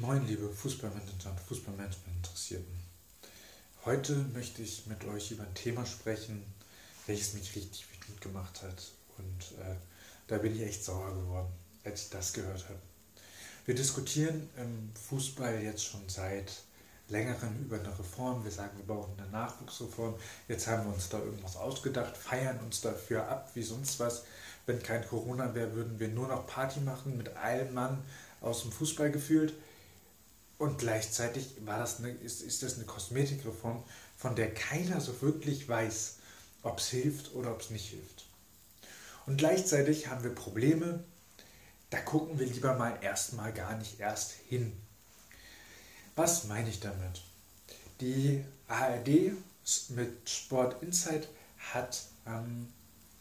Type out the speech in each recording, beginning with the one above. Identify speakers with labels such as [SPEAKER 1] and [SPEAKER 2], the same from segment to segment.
[SPEAKER 1] Moin, liebe Fußballmanager und Fußballmanagement-Interessierten. Heute möchte ich mit euch über ein Thema sprechen, welches mich richtig wütend gemacht hat. Und äh, da bin ich echt sauer geworden, als ich das gehört habe. Wir diskutieren im Fußball jetzt schon seit längerem über eine Reform. Wir sagen, wir brauchen eine Nachwuchsreform. Jetzt haben wir uns da irgendwas ausgedacht, feiern uns dafür ab wie sonst was. Wenn kein Corona wäre, würden wir nur noch Party machen mit allen Mann aus dem Fußball gefühlt. Und gleichzeitig war das eine, ist, ist das eine Kosmetikreform, von der keiner so wirklich weiß, ob es hilft oder ob es nicht hilft. Und gleichzeitig haben wir Probleme, da gucken wir lieber mal erstmal gar nicht erst hin. Was meine ich damit? Die ARD mit Sport Insight hat am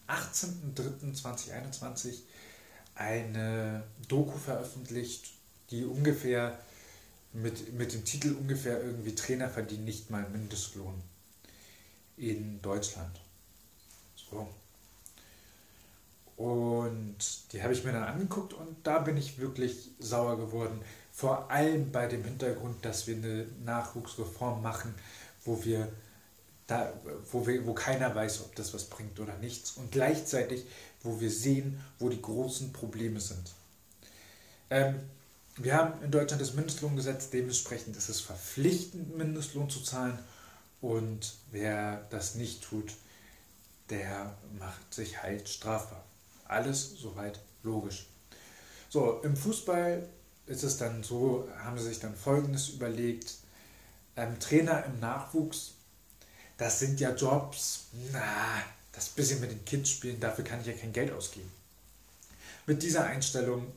[SPEAKER 1] 18.03.2021 eine Doku veröffentlicht, die ungefähr mit, mit dem Titel ungefähr irgendwie Trainer verdienen nicht mal Mindestlohn in Deutschland. So. Und die habe ich mir dann angeguckt und da bin ich wirklich sauer geworden. Vor allem bei dem Hintergrund, dass wir eine Nachwuchsreform machen, wo wir da, wo, wir, wo keiner weiß, ob das was bringt oder nichts. Und gleichzeitig, wo wir sehen, wo die großen Probleme sind. Ähm, wir haben in Deutschland das Mindestlohngesetz, dementsprechend ist es verpflichtend, Mindestlohn zu zahlen. Und wer das nicht tut, der macht sich halt strafbar. Alles soweit logisch. So, im Fußball ist es dann so, haben sie sich dann Folgendes überlegt. Ähm, Trainer im Nachwuchs, das sind ja Jobs, na, das bisschen mit den Kids spielen, dafür kann ich ja kein Geld ausgeben. Mit dieser Einstellung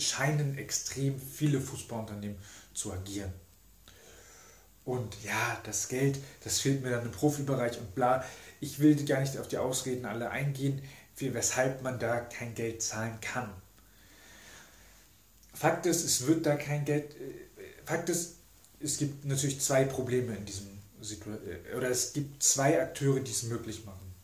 [SPEAKER 1] scheinen extrem viele Fußballunternehmen zu agieren. Und ja, das Geld, das fehlt mir dann im Profibereich und bla. Ich will gar nicht auf die Ausreden alle eingehen, weshalb man da kein Geld zahlen kann. Fakt ist, es wird da kein Geld. Äh, Fakt ist, es gibt natürlich zwei Probleme in diesem Situation. Äh, oder es gibt zwei Akteure, die es möglich machen.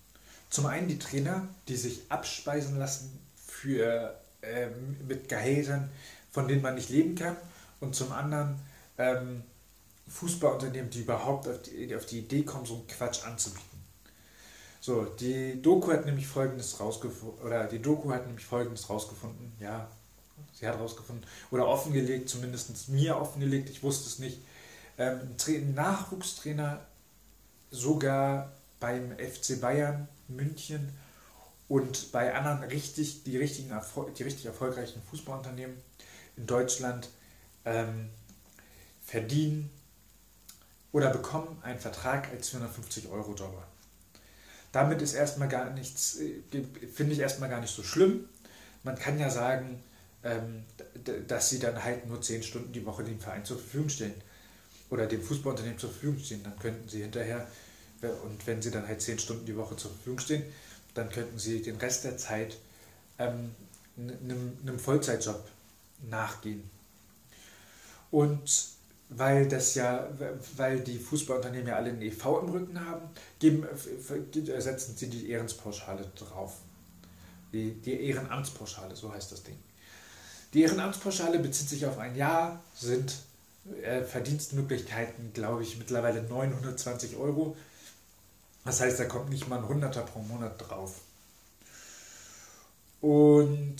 [SPEAKER 1] Zum einen die Trainer, die sich abspeisen lassen für ähm, mit Gehältern, von denen man nicht leben kann. Und zum anderen ähm, Fußballunternehmen, die überhaupt auf die, auf die Idee kommen, so einen Quatsch anzubieten. So, die Doku hat nämlich folgendes rausgefunden, oder die Doku hat nämlich folgendes rausgefunden, ja, sie hat rausgefunden, oder offengelegt, zumindest mir offengelegt, ich wusste es nicht. Ähm, ein Nachwuchstrainer sogar beim FC Bayern München und bei anderen richtig, die, richtigen die richtig erfolgreichen Fußballunternehmen in Deutschland ähm, verdienen oder bekommen einen Vertrag als 450 Euro Jobber. Damit ist erstmal gar nichts, äh, finde ich erstmal gar nicht so schlimm. Man kann ja sagen, ähm, dass sie dann halt nur 10 Stunden die Woche dem Verein zur Verfügung stellen oder dem Fußballunternehmen zur Verfügung stehen. Dann könnten sie hinterher, und wenn sie dann halt 10 Stunden die Woche zur Verfügung stehen, dann könnten sie den Rest der Zeit ähm, einem, einem Vollzeitjob nachgehen. Und weil das ja, weil die Fußballunternehmen ja alle einen EV im Rücken haben, geben, setzen sie die Ehrenspauschale drauf. Die, die Ehrenamtspauschale, so heißt das Ding. Die Ehrenamtspauschale bezieht sich auf ein Jahr, sind äh, Verdienstmöglichkeiten, glaube ich, mittlerweile 920 Euro. Das heißt, da kommt nicht mal ein Hunderter pro Monat drauf. Und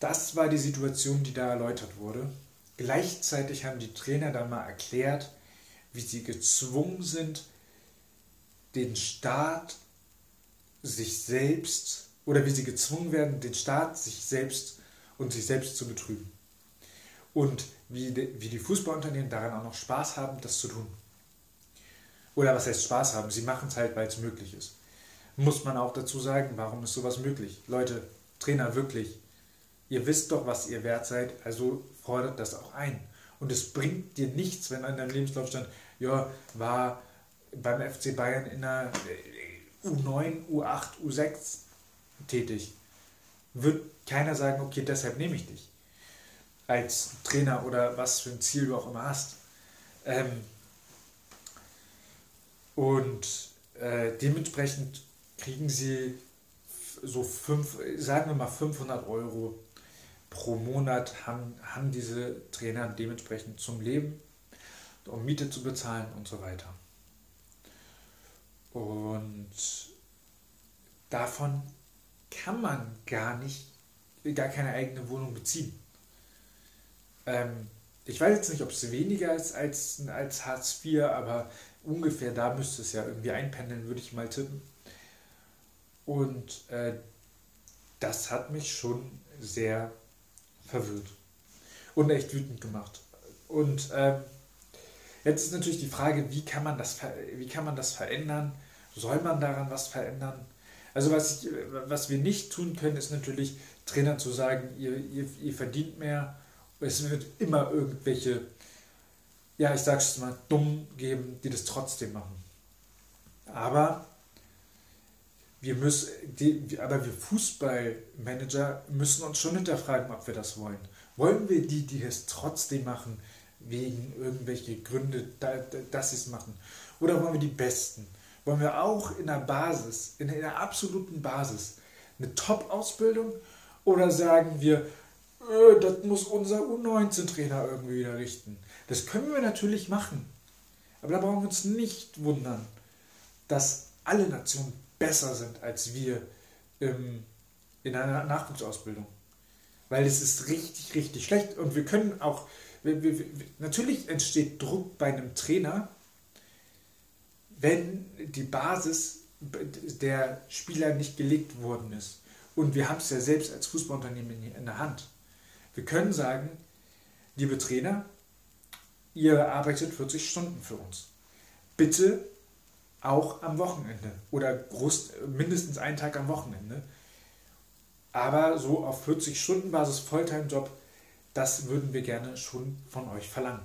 [SPEAKER 1] das war die Situation, die da erläutert wurde. Gleichzeitig haben die Trainer dann mal erklärt, wie sie gezwungen sind, den Staat sich selbst oder wie sie gezwungen werden, den Staat sich selbst und sich selbst zu betrügen. Und wie die, Fußballunternehmen daran auch noch Spaß haben, das zu tun. Oder was heißt Spaß haben? Sie machen es halt, weil es möglich ist. Muss man auch dazu sagen, warum ist sowas möglich? Leute, Trainer, wirklich, ihr wisst doch, was ihr wert seid, also fordert das auch ein. Und es bringt dir nichts, wenn an deinem Lebenslauf stand, ja, war beim FC Bayern in der U9, U8, U6 tätig. Wird keiner sagen, okay, deshalb nehme ich dich. Als Trainer oder was für ein Ziel du auch immer hast. Ähm, und äh, dementsprechend kriegen sie so fünf, sagen wir mal 500 Euro pro Monat haben, haben diese Trainer dementsprechend zum Leben, um Miete zu bezahlen und so weiter. Und davon kann man gar nicht, gar keine eigene Wohnung beziehen. Ähm, ich weiß jetzt nicht, ob es weniger ist als, als Hartz IV, aber ungefähr da müsste es ja irgendwie einpendeln, würde ich mal tippen. Und äh, das hat mich schon sehr verwirrt und echt wütend gemacht. Und ähm, jetzt ist natürlich die Frage, wie kann man das, wie kann man das verändern? Soll man daran was verändern? Also was, ich, was wir nicht tun können, ist natürlich Trainern zu sagen, ihr, ihr, ihr verdient mehr. Es wird immer irgendwelche, ja, ich sag's mal, dumm geben, die das trotzdem machen. Aber wir müssen, die, aber wir Fußballmanager müssen uns schon hinterfragen, ob wir das wollen. Wollen wir die, die es trotzdem machen, wegen irgendwelche Gründe, dass sie es machen? Oder wollen wir die Besten? wollen wir auch in der Basis, in der absoluten Basis, eine Top-Ausbildung oder sagen wir, äh, das muss unser U19-Trainer irgendwie wieder richten? Das können wir natürlich machen. Aber da brauchen wir uns nicht wundern, dass alle Nationen besser sind als wir ähm, in einer Nachwuchsausbildung. Weil es ist richtig, richtig schlecht. Und wir können auch, wir, wir, natürlich entsteht Druck bei einem Trainer, wenn die Basis der Spieler nicht gelegt worden ist. Und wir haben es ja selbst als Fußballunternehmen in der Hand. Wir können sagen, liebe Trainer, ihr arbeitet 40 Stunden für uns. Bitte auch am Wochenende oder mindestens einen Tag am Wochenende. Aber so auf 40 Stunden Basis Volltime-Job, das würden wir gerne schon von euch verlangen.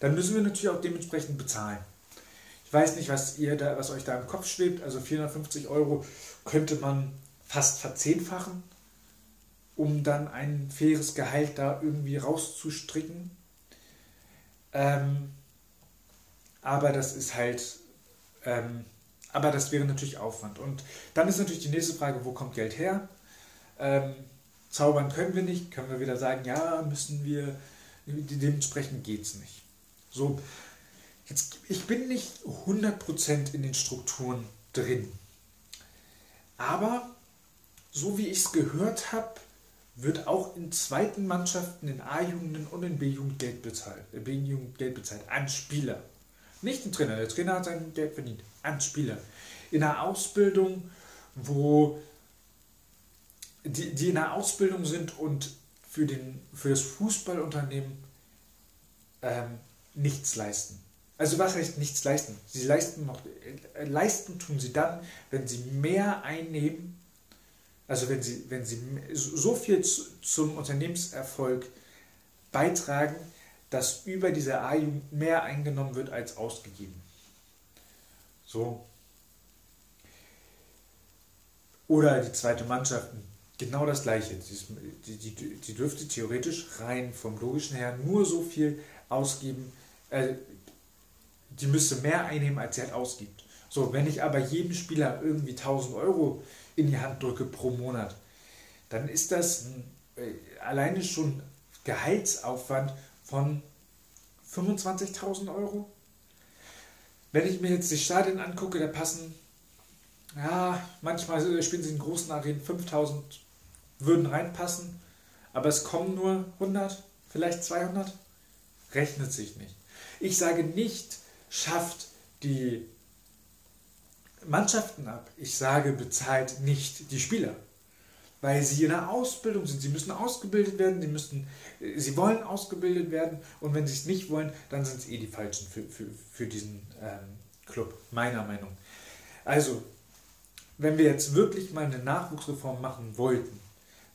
[SPEAKER 1] Dann müssen wir natürlich auch dementsprechend bezahlen weiß nicht, was, ihr da, was euch da im Kopf schwebt. Also 450 Euro könnte man fast verzehnfachen, um dann ein faires Gehalt da irgendwie rauszustricken. Ähm, aber das ist halt, ähm, aber das wäre natürlich Aufwand. Und dann ist natürlich die nächste Frage, wo kommt Geld her? Ähm, zaubern können wir nicht, können wir wieder sagen, ja, müssen wir, dementsprechend geht es nicht. So, Jetzt, ich bin nicht 100% in den Strukturen drin. Aber so wie ich es gehört habe, wird auch in zweiten Mannschaften, in A-Jugenden und in B-Jugend Geld bezahlt. B-Jugend Geld bezahlt an Spieler. Nicht ein Trainer, der Trainer hat sein Geld verdient, an Spieler. In einer Ausbildung, wo die, die in einer Ausbildung sind und für, den, für das Fußballunternehmen ähm, nichts leisten. Also was heißt nichts leisten? Sie leisten noch, äh, leisten tun sie dann, wenn sie mehr einnehmen, also wenn sie, wenn sie so viel zu, zum Unternehmenserfolg beitragen, dass über diese A-Jugend mehr eingenommen wird als ausgegeben. So. Oder die zweite Mannschaft, genau das gleiche. Die, die, die dürfte theoretisch rein vom logischen her nur so viel ausgeben, äh, die müsste mehr einnehmen, als sie halt ausgibt. So, wenn ich aber jedem Spieler irgendwie 1000 Euro in die Hand drücke pro Monat, dann ist das äh, alleine schon Gehaltsaufwand von 25.000 Euro. Wenn ich mir jetzt die Stadien angucke, da passen, ja, manchmal spielen sie in großen Arenen 5000, würden reinpassen, aber es kommen nur 100, vielleicht 200, rechnet sich nicht. Ich sage nicht, schafft die Mannschaften ab. Ich sage, bezahlt nicht die Spieler, weil sie in der Ausbildung sind. Sie müssen ausgebildet werden, sie, müssen, sie wollen ausgebildet werden und wenn sie es nicht wollen, dann sind es eh die Falschen für, für, für diesen ähm, Club, meiner Meinung. Also, wenn wir jetzt wirklich mal eine Nachwuchsreform machen wollten,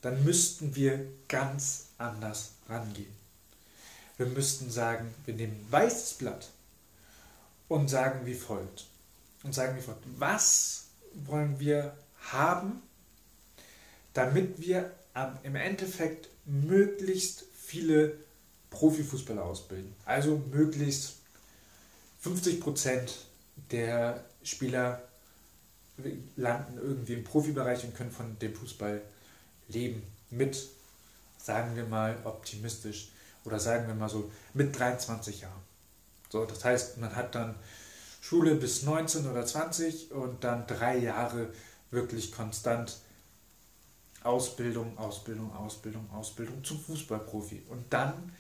[SPEAKER 1] dann müssten wir ganz anders rangehen. Wir müssten sagen, wir nehmen ein weißes Blatt, und sagen wie folgt. Und sagen wie folgt. Was wollen wir haben, damit wir im Endeffekt möglichst viele Profifußballer ausbilden? Also möglichst 50 Prozent der Spieler landen irgendwie im Profibereich und können von dem Fußball leben mit sagen wir mal optimistisch, oder sagen wir mal so mit 23 Jahren. So, das heißt, man hat dann Schule bis 19 oder 20 und dann drei Jahre wirklich konstant Ausbildung, Ausbildung, Ausbildung, Ausbildung zum Fußballprofi. Und dann,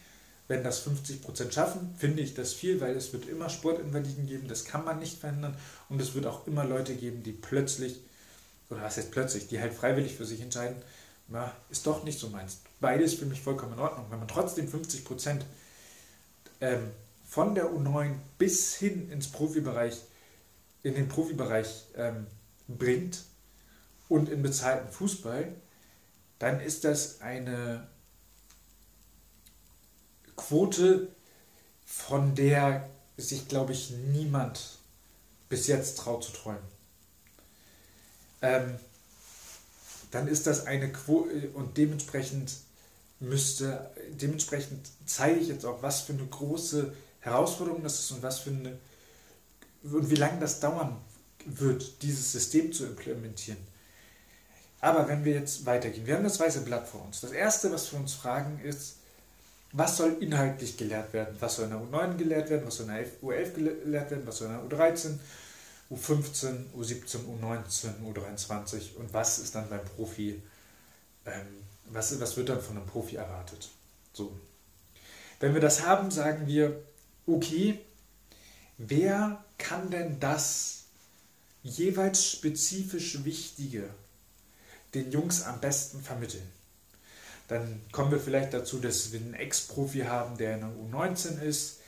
[SPEAKER 1] wenn das 50% schaffen, finde ich das viel, weil es wird immer Sportinvaliden geben, das kann man nicht verhindern. Und es wird auch immer Leute geben, die plötzlich, oder was heißt plötzlich, die halt freiwillig für sich entscheiden, na, ist doch nicht so meins. Beides für mich vollkommen in Ordnung. Wenn man trotzdem 50% ähm, von der U9 bis hin ins Profibereich, in den Profibereich ähm, bringt und in bezahlten Fußball, dann ist das eine Quote, von der sich, glaube ich, niemand bis jetzt traut zu träumen. Ähm, dann ist das eine Quote und dementsprechend müsste, dementsprechend zeige ich jetzt auch, was für eine große Herausforderung das ist und was für eine und wie lange das dauern wird, dieses System zu implementieren. Aber wenn wir jetzt weitergehen, wir haben das weiße Blatt vor uns. Das erste, was wir uns fragen, ist, was soll inhaltlich gelehrt werden? Was soll in der U9 gelehrt werden? Was soll in der U11 gelehrt werden? Was soll in der U13, U15, U17, U19, U23? Und was ist dann beim Profi, ähm, was, was wird dann von einem Profi erwartet? So. Wenn wir das haben, sagen wir, okay, wer kann denn das jeweils spezifisch Wichtige den Jungs am besten vermitteln. Dann kommen wir vielleicht dazu, dass wir einen Ex-Profi haben, der in der U19 ist.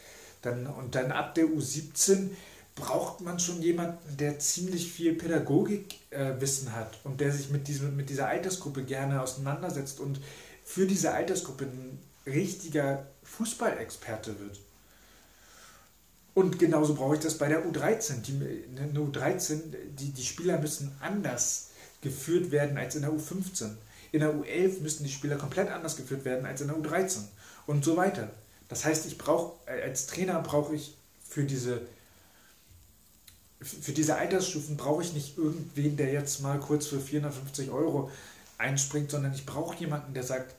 [SPEAKER 1] Dann, und dann ab der U17 braucht man schon jemanden, der ziemlich viel Pädagogikwissen äh, hat und der sich mit, diesem, mit dieser Altersgruppe gerne auseinandersetzt und für diese Altersgruppe ein richtiger Fußballexperte wird. Und genauso brauche ich das bei der U13. Die, eine U13, die, die Spieler müssen anders geführt werden als in der U15. In der U11 müssten die Spieler komplett anders geführt werden als in der U13 und so weiter. Das heißt, ich brauche als Trainer brauche ich für diese für diese Altersstufen brauche ich nicht irgendwen, der jetzt mal kurz für 450 Euro einspringt, sondern ich brauche jemanden, der sagt,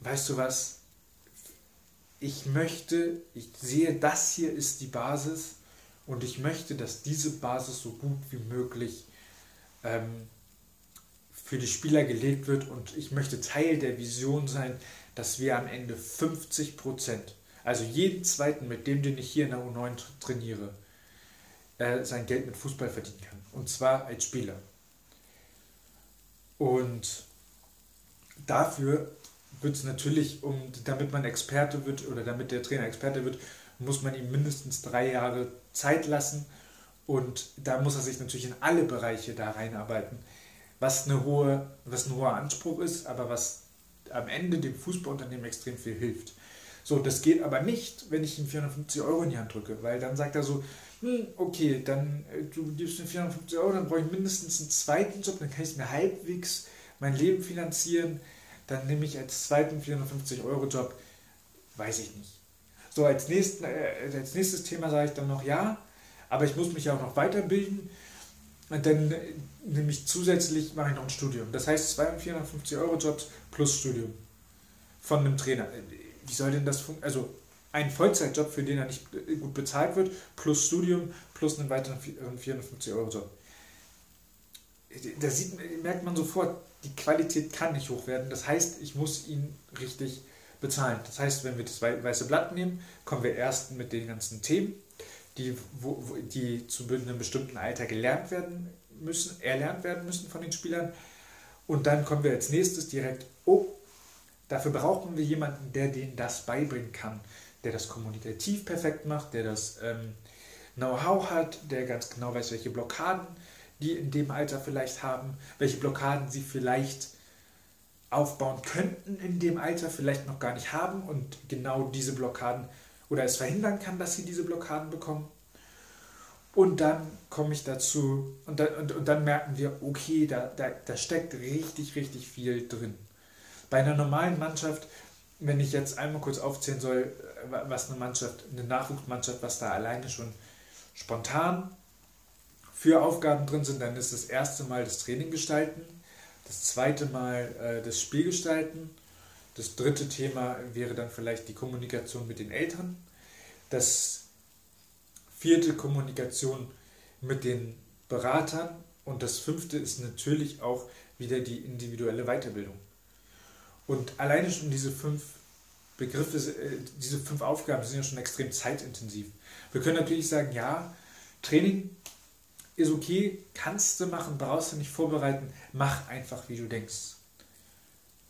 [SPEAKER 1] weißt du was, ich möchte, ich sehe, das hier ist die Basis und ich möchte, dass diese Basis so gut wie möglich ähm, für die Spieler gelegt wird und ich möchte Teil der Vision sein, dass wir am Ende 50 Prozent, also jeden zweiten, mit dem, den ich hier in der U9 trainiere, äh, sein Geld mit Fußball verdienen kann. Und zwar als Spieler. Und dafür wird es natürlich, um, damit man Experte wird oder damit der Trainer Experte wird, muss man ihm mindestens drei Jahre Zeit lassen. Und da muss er sich natürlich in alle Bereiche da reinarbeiten, was, eine hohe, was ein hoher Anspruch ist, aber was am Ende dem Fußballunternehmen extrem viel hilft. So, das geht aber nicht, wenn ich ihm 450 Euro in die Hand drücke, weil dann sagt er so, hm, okay, dann äh, du gibst mir 450 Euro, dann brauche ich mindestens einen zweiten Job, dann kann ich mir halbwegs mein Leben finanzieren, dann nehme ich als zweiten 450 Euro Job, weiß ich nicht. So, als, nächsten, äh, als nächstes Thema sage ich dann noch, ja, aber ich muss mich ja auch noch weiterbilden. Und dann nehme ich zusätzlich, mache ich noch ein Studium. Das heißt 250 Euro Jobs plus Studium von einem Trainer. Wie soll denn das funktionieren? Also ein Vollzeitjob, für den er nicht gut bezahlt wird, plus Studium, plus einen weiteren 450 Euro Job. Da sieht, merkt man sofort, die Qualität kann nicht hoch werden. Das heißt, ich muss ihn richtig bezahlen. Das heißt, wenn wir das weiße Blatt nehmen, kommen wir erst mit den ganzen Themen die, wo, die zu einem bestimmten Alter gelernt werden müssen, erlernt werden müssen von den Spielern. Und dann kommen wir als nächstes direkt, oh, dafür brauchen wir jemanden, der denen das beibringen kann, der das kommunikativ perfekt macht, der das ähm, Know-how hat, der ganz genau weiß, welche Blockaden die in dem Alter vielleicht haben, welche Blockaden sie vielleicht aufbauen könnten in dem Alter, vielleicht noch gar nicht haben und genau diese Blockaden oder es verhindern kann, dass sie diese Blockaden bekommen. Und dann komme ich dazu und dann, und, und dann merken wir, okay, da, da, da steckt richtig, richtig viel drin. Bei einer normalen Mannschaft, wenn ich jetzt einmal kurz aufzählen soll, was eine Mannschaft, eine Nachwuchsmannschaft, was da alleine schon spontan für Aufgaben drin sind, dann ist das erste Mal das Training gestalten, Das zweite Mal äh, das Spielgestalten. Das dritte Thema wäre dann vielleicht die Kommunikation mit den Eltern. Das vierte Kommunikation mit den Beratern. Und das fünfte ist natürlich auch wieder die individuelle Weiterbildung. Und alleine schon diese fünf Begriffe, äh, diese fünf Aufgaben sind ja schon extrem zeitintensiv. Wir können natürlich sagen, ja, Training ist okay, kannst du machen, brauchst du nicht vorbereiten, mach einfach, wie du denkst.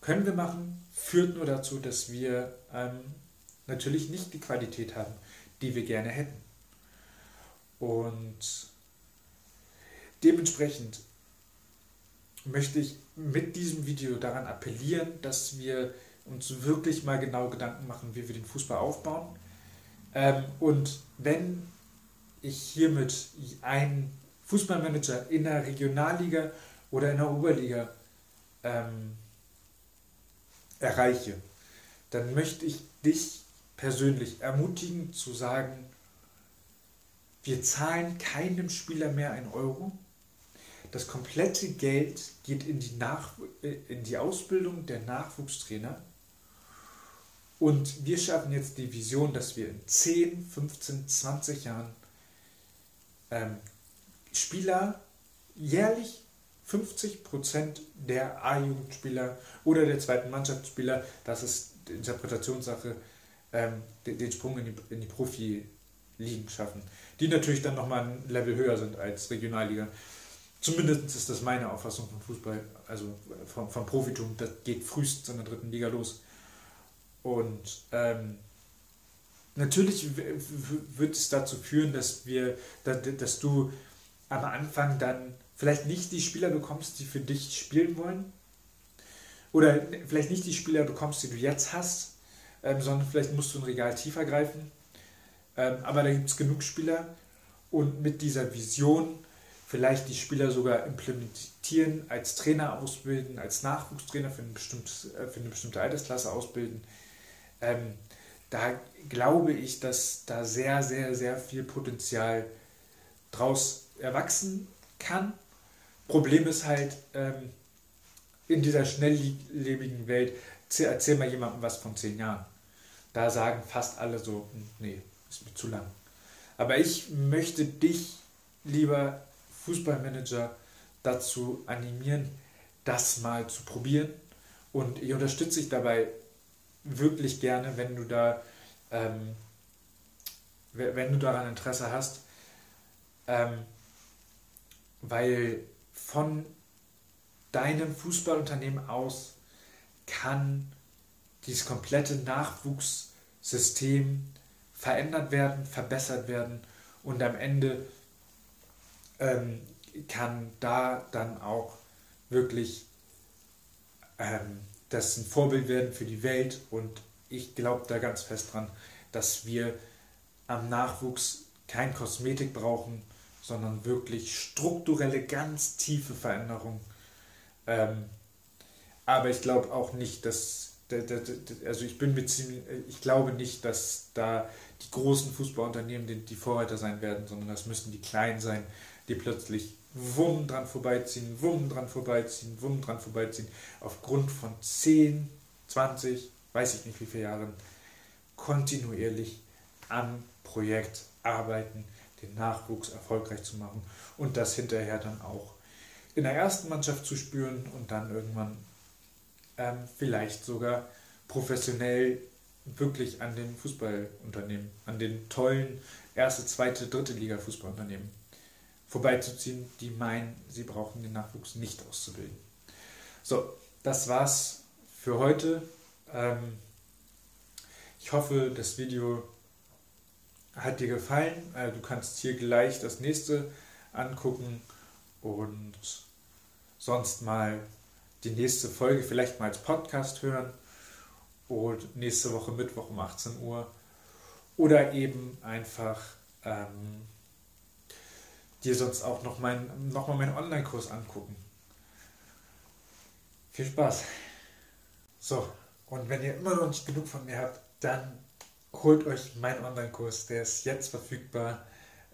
[SPEAKER 1] Können wir machen, führt nur dazu, dass wir ähm, natürlich nicht die Qualität haben, die wir gerne hätten. Und dementsprechend möchte ich mit diesem Video daran appellieren, dass wir uns wirklich mal genau Gedanken machen, wie wir den Fußball aufbauen. Ähm, und wenn ich hiermit einen Fußballmanager in der Regionalliga oder in der Oberliga ähm, erreiche, dann möchte ich dich persönlich ermutigen zu sagen, wir zahlen keinem Spieler mehr ein Euro. Das komplette Geld geht in die, Nach äh, in die Ausbildung der Nachwuchstrainer. Und wir schaffen jetzt die Vision, dass wir in 10, 15, 20 Jahren ähm, Spieler jährlich 50% der A-Jugendspieler oder der zweiten Mannschaftsspieler, das ist Interpretationssache, ähm, den, den, Sprung in die, in die Profi-Ligen schaffen. Die natürlich dann nochmal ein Level höher sind als Regionalliga. Zumindest ist das meine Auffassung vom Fußball, also vom, vom Profitum. Das geht frühestens in der dritten Liga los. Und ähm, natürlich wird es dazu führen, dass wir, dass du am Anfang dann vielleicht nicht die Spieler bekommst, die für dich spielen wollen. Oder vielleicht nicht die Spieler bekommst, die du jetzt hast, ähm, sondern vielleicht musst du ein Regal tiefer greifen. Ähm, aber da gibt es genug Spieler und mit dieser Vision vielleicht die Spieler sogar implementieren, als Trainer ausbilden, als Nachwuchstrainer für, ein äh, für eine bestimmte Altersklasse ausbilden. Ähm, da glaube ich, dass da sehr, sehr, sehr viel Potenzial draus erwachsen kann. Problem ist halt, ähm, in dieser schnelllebigen Welt, erzähl mal jemandem was von zehn Jahren. Da sagen fast alle so, hm, nee, ist mir zu lang. Aber ich möchte dich, lieber Fußballmanager, dazu animieren, das mal zu probieren. Und ich unterstütze dich dabei wirklich gerne, wenn du da, ähm, wenn du daran Interesse hast. Ähm, weil von deinem Fußballunternehmen aus kann dieses komplette Nachwuchssystem verändert werden, verbessert werden und am Ende ähm, kann da dann auch wirklich ähm, das ein Vorbild werden für die Welt. Und ich glaube da ganz fest dran, dass wir am Nachwuchs kein Kosmetik brauchen, sondern wirklich strukturelle, ganz tiefe Veränderungen. Ähm, aber ich glaube auch nicht, dass, also ich bin mit ziemlich, ich glaube nicht, dass da die großen Fußballunternehmen die, die Vorreiter sein werden, sondern das müssen die kleinen sein, die plötzlich wumm dran vorbeiziehen, wumm dran vorbeiziehen, wumm dran vorbeiziehen, aufgrund von 10, 20, weiß ich nicht wie viele Jahren, kontinuierlich am Projekt arbeiten, den Nachwuchs erfolgreich zu machen und das hinterher dann auch in der ersten Mannschaft zu spüren und dann irgendwann ähm, vielleicht sogar professionell wirklich an den Fußballunternehmen, an den tollen erste, zweite, dritte Liga Fußballunternehmen vorbeizuziehen, die meinen, sie brauchen den Nachwuchs nicht auszubilden. So, das war's für heute. Ähm, ich hoffe, das Video hat dir gefallen. Äh, du kannst hier gleich das nächste angucken und sonst mal die nächste Folge vielleicht mal als Podcast hören und nächste Woche Mittwoch um 18 Uhr oder eben einfach ähm, dir sonst auch noch, mein, noch mal meinen Online-Kurs angucken. Viel Spaß! So, und wenn ihr immer noch nicht genug von mir habt, dann holt euch meinen Online-Kurs, der ist jetzt verfügbar.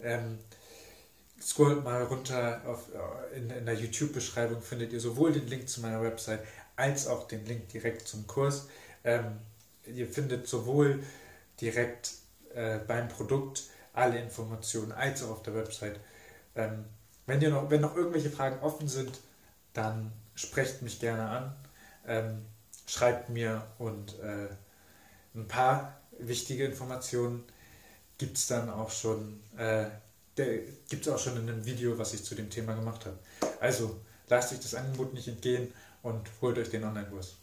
[SPEAKER 1] Ähm, scrollt mal runter auf, äh, in, in der YouTube-Beschreibung findet ihr sowohl den Link zu meiner Website als auch den Link direkt zum Kurs. Ähm, ihr findet sowohl direkt äh, beim Produkt alle Informationen als auch auf der Website. Ähm, wenn, ihr noch, wenn noch irgendwelche Fragen offen sind, dann sprecht mich gerne an, ähm, schreibt mir und äh, ein paar wichtige Informationen gibt es dann auch schon, äh, gibt es auch schon in einem Video, was ich zu dem Thema gemacht habe. Also lasst euch das Angebot nicht entgehen und holt euch den Online-Kurs.